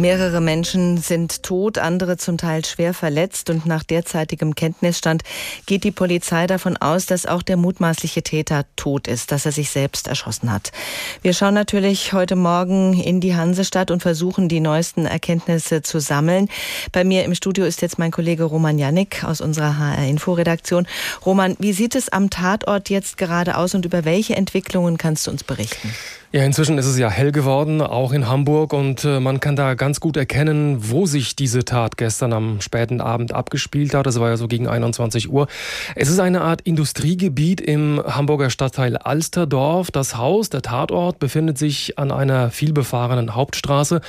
Mehrere Menschen sind tot, andere zum Teil schwer verletzt und nach derzeitigem Kenntnisstand geht die Polizei davon aus, dass auch der mutmaßliche Täter tot ist, dass er sich selbst erschossen hat. Wir schauen natürlich heute Morgen in die Hansestadt und versuchen die neuesten Erkenntnisse zu sammeln. Bei mir im Studio ist jetzt mein Kollege Roman Janik aus unserer HR Info Redaktion. Roman, wie sieht es am Tatort jetzt gerade aus und über welche Entwicklungen kannst du uns berichten? Ja, inzwischen ist es ja hell geworden, auch in Hamburg, und äh, man kann da ganz gut erkennen, wo sich diese Tat gestern am späten Abend abgespielt hat. Das war ja so gegen 21 Uhr. Es ist eine Art Industriegebiet im Hamburger Stadtteil Alsterdorf. Das Haus, der Tatort, befindet sich an einer vielbefahrenen Hauptstraße.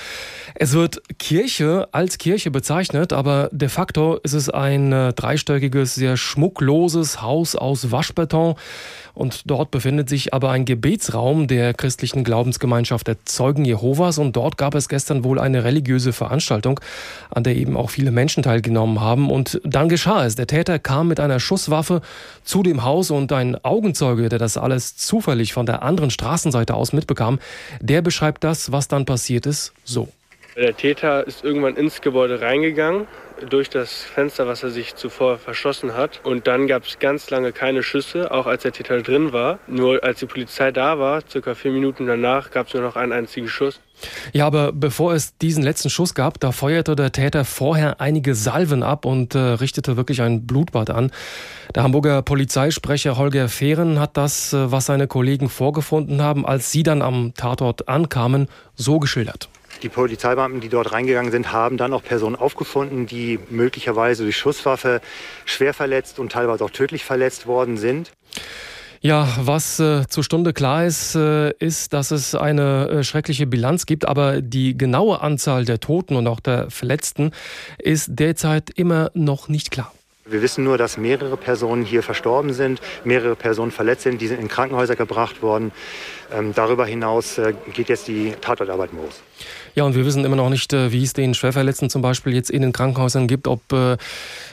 Es wird Kirche als Kirche bezeichnet, aber de facto ist es ein äh, dreistöckiges, sehr schmuckloses Haus aus Waschbeton. Und dort befindet sich aber ein Gebetsraum der christlichen Glaubensgemeinschaft der Zeugen Jehovas. Und dort gab es gestern wohl eine religiöse Veranstaltung, an der eben auch viele Menschen teilgenommen haben. Und dann geschah es. Der Täter kam mit einer Schusswaffe zu dem Haus und ein Augenzeuge, der das alles zufällig von der anderen Straßenseite aus mitbekam, der beschreibt das, was dann passiert ist, so. Der Täter ist irgendwann ins Gebäude reingegangen, durch das Fenster, was er sich zuvor verschossen hat. Und dann gab es ganz lange keine Schüsse, auch als der Täter drin war. Nur als die Polizei da war, circa vier Minuten danach, gab es nur noch einen einzigen Schuss. Ja, aber bevor es diesen letzten Schuss gab, da feuerte der Täter vorher einige Salven ab und äh, richtete wirklich ein Blutbad an. Der Hamburger Polizeisprecher Holger Fehren hat das, äh, was seine Kollegen vorgefunden haben, als sie dann am Tatort ankamen, so geschildert. Die Polizeibeamten, die dort reingegangen sind, haben dann auch Personen aufgefunden, die möglicherweise durch Schusswaffe schwer verletzt und teilweise auch tödlich verletzt worden sind. Ja, was äh, zur Stunde klar ist, äh, ist, dass es eine äh, schreckliche Bilanz gibt, aber die genaue Anzahl der Toten und auch der Verletzten ist derzeit immer noch nicht klar. Wir wissen nur, dass mehrere Personen hier verstorben sind, mehrere Personen verletzt sind, die sind in Krankenhäuser gebracht worden. Ähm, darüber hinaus äh, geht jetzt die Tatortarbeit los. Ja, und wir wissen immer noch nicht, äh, wie es den Schwerverletzten zum Beispiel jetzt in den Krankenhäusern gibt, ob äh,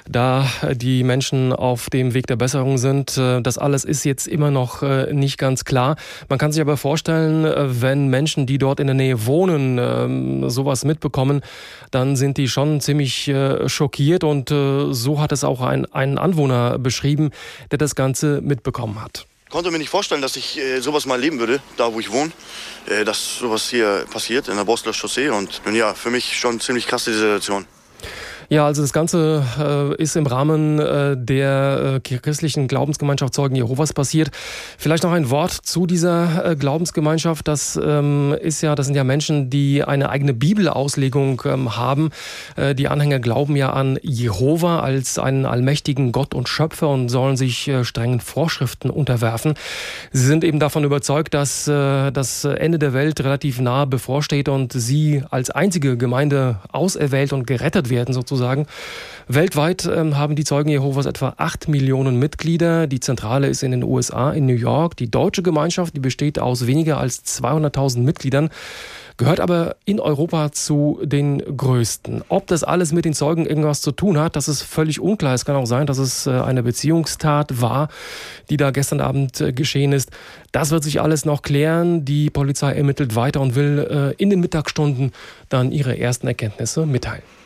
da die Menschen auf dem Weg der Besserung sind. Äh, das alles ist jetzt immer noch nicht ganz klar. Man kann sich aber vorstellen, wenn Menschen, die dort in der Nähe wohnen, ähm, sowas mitbekommen, dann sind die schon ziemlich schockiert. Und so hat es auch ein, ein Anwohner beschrieben, der das Ganze mitbekommen hat konnte mir nicht vorstellen, dass ich äh, sowas mal leben würde, da wo ich wohne, äh, dass sowas hier passiert in der Bosler Chaussee und, und ja, für mich schon ziemlich krasse Situation. Ja, also das Ganze äh, ist im Rahmen äh, der äh, christlichen Glaubensgemeinschaft Zeugen Jehovas passiert. Vielleicht noch ein Wort zu dieser äh, Glaubensgemeinschaft. Das ähm, ist ja, das sind ja Menschen, die eine eigene Bibelauslegung ähm, haben. Äh, die Anhänger glauben ja an Jehova als einen allmächtigen Gott und Schöpfer und sollen sich äh, strengen Vorschriften unterwerfen. Sie sind eben davon überzeugt, dass das Ende der Welt relativ nahe bevorsteht und sie als einzige Gemeinde auserwählt und gerettet werden sozusagen sozusagen. Weltweit ähm, haben die Zeugen Jehovas etwa 8 Millionen Mitglieder. Die Zentrale ist in den USA, in New York. Die deutsche Gemeinschaft, die besteht aus weniger als 200.000 Mitgliedern gehört aber in Europa zu den größten. Ob das alles mit den Zeugen irgendwas zu tun hat, das ist völlig unklar. Es kann auch sein, dass es äh, eine Beziehungstat war, die da gestern Abend äh, geschehen ist. Das wird sich alles noch klären. Die Polizei ermittelt weiter und will äh, in den Mittagsstunden dann ihre ersten Erkenntnisse mitteilen.